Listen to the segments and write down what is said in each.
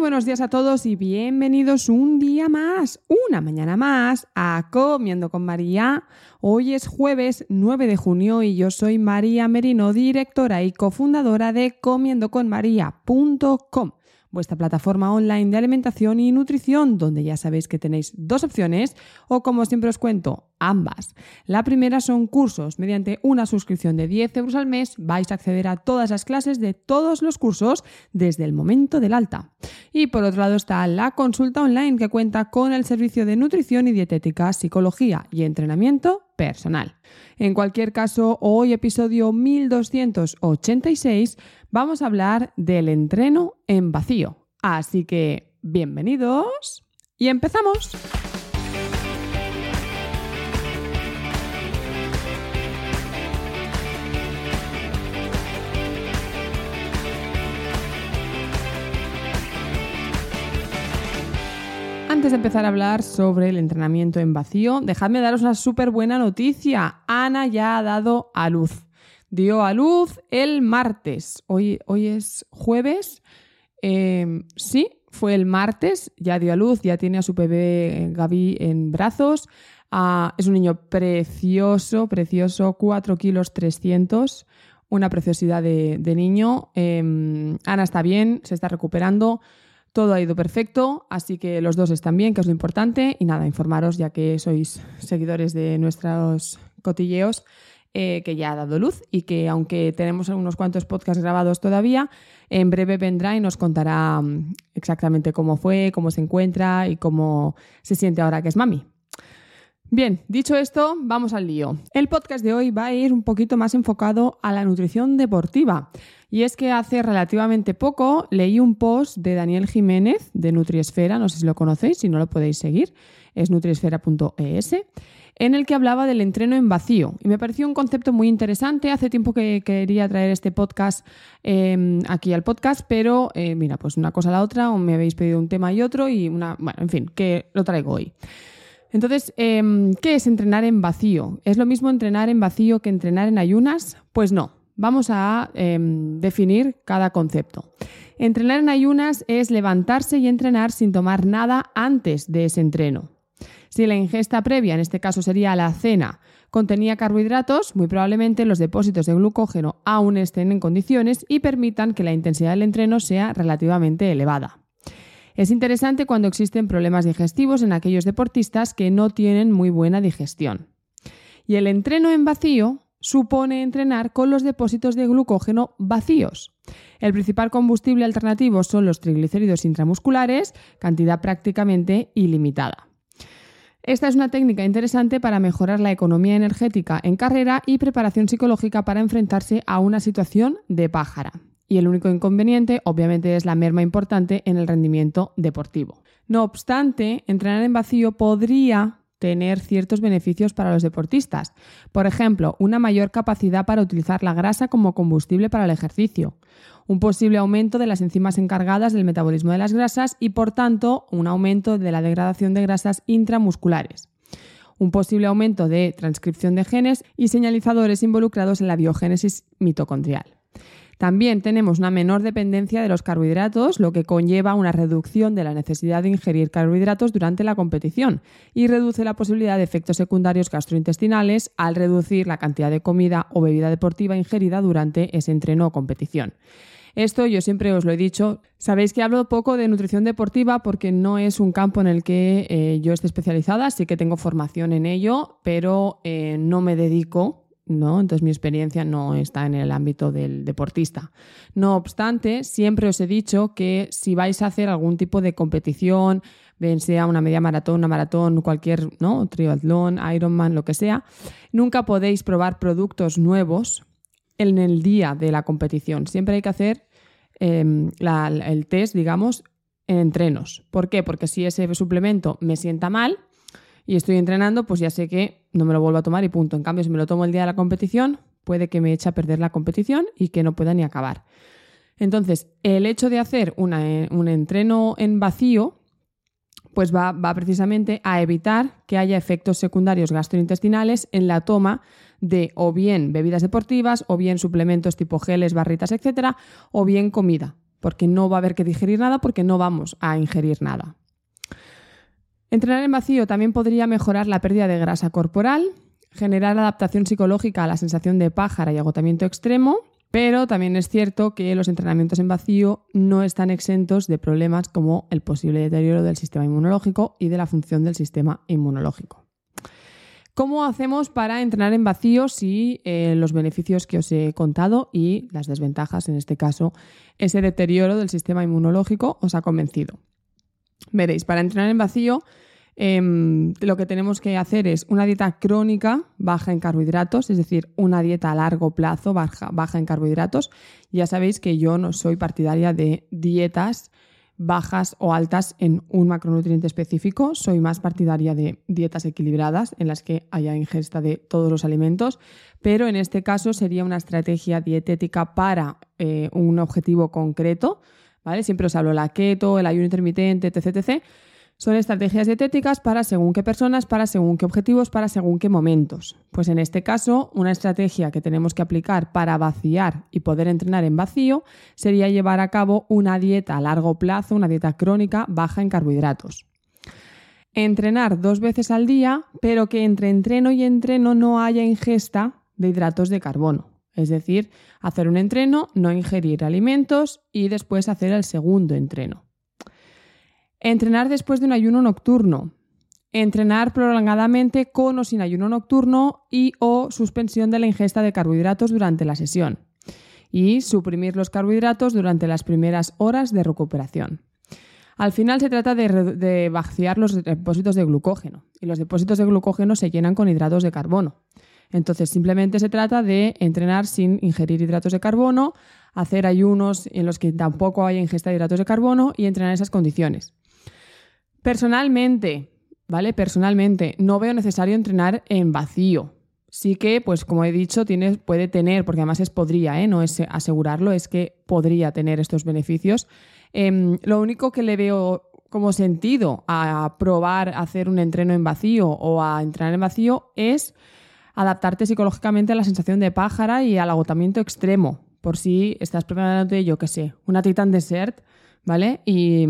Buenos días a todos y bienvenidos un día más, una mañana más a Comiendo con María. Hoy es jueves 9 de junio y yo soy María Merino, directora y cofundadora de comiendoconmaría.com vuestra plataforma online de alimentación y nutrición, donde ya sabéis que tenéis dos opciones o como siempre os cuento, ambas. La primera son cursos. Mediante una suscripción de 10 euros al mes vais a acceder a todas las clases de todos los cursos desde el momento del alta. Y por otro lado está la consulta online que cuenta con el servicio de nutrición y dietética, psicología y entrenamiento personal. En cualquier caso, hoy episodio 1286 vamos a hablar del entreno en vacío. Así que, bienvenidos y empezamos. Antes de empezar a hablar sobre el entrenamiento en vacío, dejadme daros una súper buena noticia. Ana ya ha dado a luz. Dio a luz el martes. Hoy, hoy es jueves. Em, sí, fue el martes. Ya dio a luz, ya tiene a su bebé Gaby en brazos. Ah, es un niño precioso, precioso, 4 kilos 300. Una preciosidad de, niño. Em, Ana está bien, se está recuperando. Todo ha ido perfecto, así que los dos están bien, que es lo importante. Y nada, informaros, ya que sois seguidores de nuestros cotilleos, eh, que ya ha dado luz y que aunque tenemos unos cuantos podcasts grabados todavía, en breve vendrá y nos contará mm, exactamente cómo fue, cómo se encuentra y cómo se siente ahora que es mami. Bien, dicho esto, vamos al lío. El podcast de hoy va a ir un poquito más enfocado a la nutrición deportiva. Y es que hace relativamente poco leí un post de Daniel Jiménez de Nutriesfera, no sé si lo conocéis, si no lo podéis seguir, es nutriesfera.es, en el que hablaba del entreno en vacío. Y me pareció un concepto muy interesante. Hace tiempo que quería traer este podcast eh, aquí al podcast, pero eh, mira, pues una cosa a la otra, o me habéis pedido un tema y otro, y una, bueno, en fin, que lo traigo hoy. Entonces, eh, ¿qué es entrenar en vacío? ¿Es lo mismo entrenar en vacío que entrenar en ayunas? Pues no. Vamos a eh, definir cada concepto. Entrenar en ayunas es levantarse y entrenar sin tomar nada antes de ese entreno. Si la ingesta previa, en este caso sería la cena, contenía carbohidratos, muy probablemente los depósitos de glucógeno aún estén en condiciones y permitan que la intensidad del entreno sea relativamente elevada. Es interesante cuando existen problemas digestivos en aquellos deportistas que no tienen muy buena digestión. Y el entreno en vacío supone entrenar con los depósitos de glucógeno vacíos. El principal combustible alternativo son los triglicéridos intramusculares, cantidad prácticamente ilimitada. Esta es una técnica interesante para mejorar la economía energética en carrera y preparación psicológica para enfrentarse a una situación de pájara. Y el único inconveniente, obviamente, es la merma importante en el rendimiento deportivo. No obstante, entrenar en vacío podría tener ciertos beneficios para los deportistas. Por ejemplo, una mayor capacidad para utilizar la grasa como combustible para el ejercicio, un posible aumento de las enzimas encargadas del metabolismo de las grasas y, por tanto, un aumento de la degradación de grasas intramusculares, un posible aumento de transcripción de genes y señalizadores involucrados en la biogénesis mitocondrial. También tenemos una menor dependencia de los carbohidratos, lo que conlleva una reducción de la necesidad de ingerir carbohidratos durante la competición y reduce la posibilidad de efectos secundarios gastrointestinales al reducir la cantidad de comida o bebida deportiva ingerida durante ese entreno o competición. Esto yo siempre os lo he dicho. Sabéis que hablo poco de nutrición deportiva porque no es un campo en el que eh, yo esté especializada, sí que tengo formación en ello, pero eh, no me dedico ¿no? Entonces mi experiencia no está en el ámbito del deportista. No obstante, siempre os he dicho que si vais a hacer algún tipo de competición, bien sea una media maratón, una maratón, cualquier, ¿no? Triatlón, Ironman, lo que sea, nunca podéis probar productos nuevos en el día de la competición. Siempre hay que hacer em, el test, digamos, en entrenos. ¿Por qué? Porque si ese suplemento me sienta mal, y estoy entrenando, pues ya sé que no me lo vuelvo a tomar y punto. En cambio, si me lo tomo el día de la competición, puede que me eche a perder la competición y que no pueda ni acabar. Entonces, el hecho de hacer eh, un entreno en vacío, pues va, va, precisamente a evitar que haya efectos secundarios gastrointestinales en la toma de o bien bebidas deportivas, o bien suplementos tipo geles, barritas, etcétera, o bien comida, porque no va a haber que digerir nada porque no vamos a ingerir nada. Entrenar en vacío también podría mejorar la pérdida de grasa corporal, generar adaptación psicológica a la sensación de pájara y agotamiento extremo, pero también es cierto que los entrenamientos en vacío no están exentos de problemas como el posible deterioro del sistema inmunológico y de la función del sistema inmunológico. ¿Cómo hacemos para entrenar en vacío si eh, los beneficios que os he contado y las desventajas, en este caso, ese deterioro del sistema inmunológico, os ha convencido? Veréis, para entrenar en vacío em, lo que tenemos que hacer es una dieta crónica baja en carbohidratos, es decir, una dieta a largo plazo baja, en carbohidratos. Ya sabéis que yo no soy partidaria de dietas bajas o altas en un macronutriente específico. Soy más partidaria de dietas equilibradas en las que haya ingesta de todos los alimentos, pero en este caso sería una estrategia dietética para eh, un objetivo concreto. ¿Vale? Siempre os hablo la keto, el ayuno intermitente, etc, etc. Son estrategias dietéticas para según qué personas, para según qué objetivos, para según qué momentos. Pues en este caso, una estrategia que tenemos que aplicar para vaciar y poder entrenar en vacío sería llevar a cabo una dieta a largo plazo, una dieta crónica baja en carbohidratos. Entrenar dos veces al día, pero que entre entreno y entreno no haya ingesta de hidratos de carbono. Es decir, hacer un entreno, no ingerir alimentos y después hacer el segundo entreno. Entrenar después de un ayuno nocturno. Entrenar prolongadamente con o sin ayuno nocturno y o suspensión de la ingesta de carbohidratos durante la sesión. Y suprimir los carbohidratos durante las primeras horas de recuperación. Al final se trata de, de vaciar los depósitos de glucógeno y los depósitos de glucógeno se llenan con hidratos de carbono. Entonces, simplemente se trata de entrenar sin ingerir hidratos de carbono, hacer ayunos en los que tampoco haya ingesta de hidratos de carbono y entrenar en esas condiciones. Personalmente, ¿vale? Personalmente, no veo necesario entrenar en vacío. Sí que, pues como he dicho, puede tener, porque además es podría, ¿eh? no es asegurarlo, es que podría tener estos beneficios. Em, lo único que le veo como sentido a probar hacer un entreno en vacío o a entrenar en vacío es adaptarte psicológicamente a la sensación de pájara y al agotamiento extremo, por si estás preparándote, yo qué sé, una Titan Desert, ¿vale? Y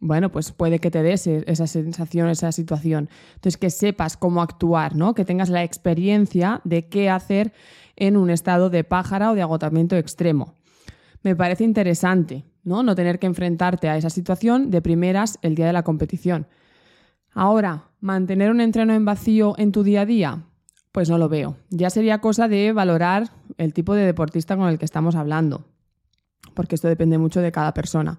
bueno, pues puede que te des e-, esa sensación, esa situación. Entonces, que sepas cómo actuar, ¿no? Que tengas la experiencia de qué hacer en un estado de pájara o de agotamiento extremo. Me parece interesante, ¿no? No tener que enfrentarte a esa situación de primeras el día de la competición. Ahora, mantener un entreno en vacío en tu día a día, pues no lo veo. Ya sería cosa de valorar el tipo de deportista con el que estamos hablando, porque esto depende mucho de cada persona.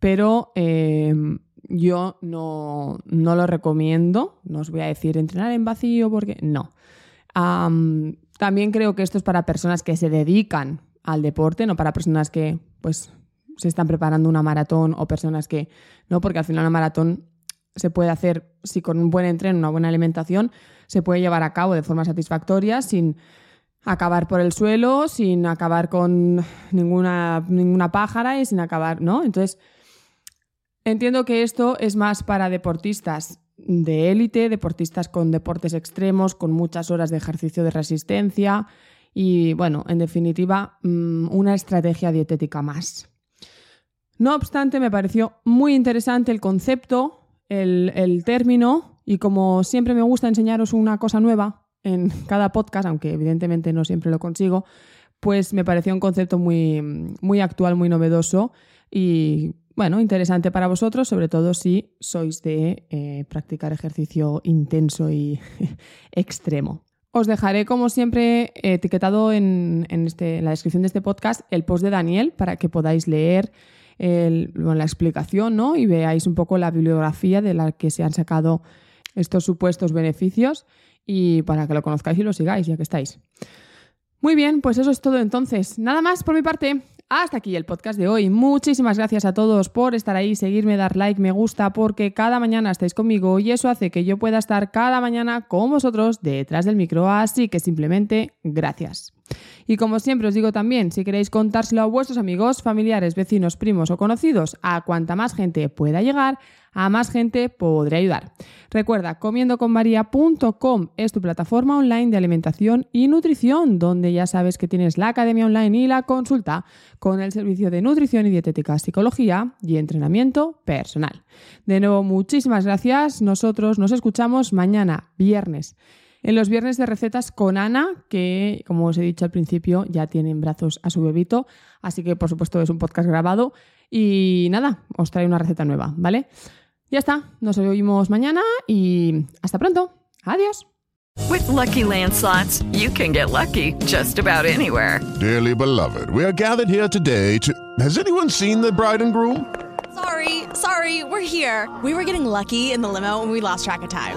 Pero em, yo no, lo recomiendo, no os voy a decir entrenar en vacío, porque no. también creo que esto es para personas que se dedican al deporte, no para personas que pues se están preparando una maratón o personas que no, porque al final una maratón se puede hacer si con un buen entreno, una buena alimentación, se puede llevar a cabo de forma satisfactoria sin acabar por el suelo, sin acabar con ninguna, ninguna pájara y sin acabar, ¿no? Entonces, entiendo que esto es más para deportistas de élite, deportistas con deportes extremos, con muchas horas de ejercicio de resistencia y, bueno, en definitiva, mm, una estrategia dietética más. No obstante, me pareció muy interesante el concepto, el, el término y como siempre me gusta enseñaros una cosa nueva en cada podcast, aunque evidentemente no siempre lo consigo, pues me pareció un concepto muy, muy actual, muy novedoso y bueno, interesante para vosotros, sobre todo si sois de eh, practicar ejercicio intenso y extremo. Os dejaré, como siempre, etiquetado en, este, en, la descripción de este podcast el post de Daniel para que podáis leer la explicación ¿no? y veáis un poco la bibliografía de la que se han sacado estos supuestos beneficios y para que lo conozcáis y lo sigáis, ya que estáis. Muy bien, pues eso es todo entonces. Nada más por mi parte. Hasta aquí el podcast de hoy. Muchísimas gracias a todos por estar ahí, seguirme, dar like, me gusta, porque cada mañana estáis conmigo y eso hace que yo pueda estar cada mañana con vosotros detrás del micro. Así que simplemente gracias. Y como siempre os digo también, si queréis contárselo a vuestros amigos, familiares, vecinos, primos o conocidos, a cuanta más gente pueda llegar, a más gente podré ayudar. Recuerda, comiendoconmaria.com es tu plataforma online de alimentación y nutrición, donde ya sabes que tienes la academia online y la consulta con el servicio de nutrición y dietética, psicología y entrenamiento personal. De nuevo, muchísimas gracias. Nosotros nos escuchamos mañana, viernes en los viernes de recetas con Ana, que como os he dicho al principio ya tiene en brazos a su bebito, así que por supuesto es un podcast grabado y nada, os trae una receta nueva, ¿vale? Ya está, nos oímos mañana y hasta pronto. Adiós. With lucky landslots, you can get lucky just about anywhere. Dearly beloved, we are gathered here today to. Has anyone seen the bride and groom? Sorry, sorry, we're here. We were getting lucky in the limo and we lost track of time.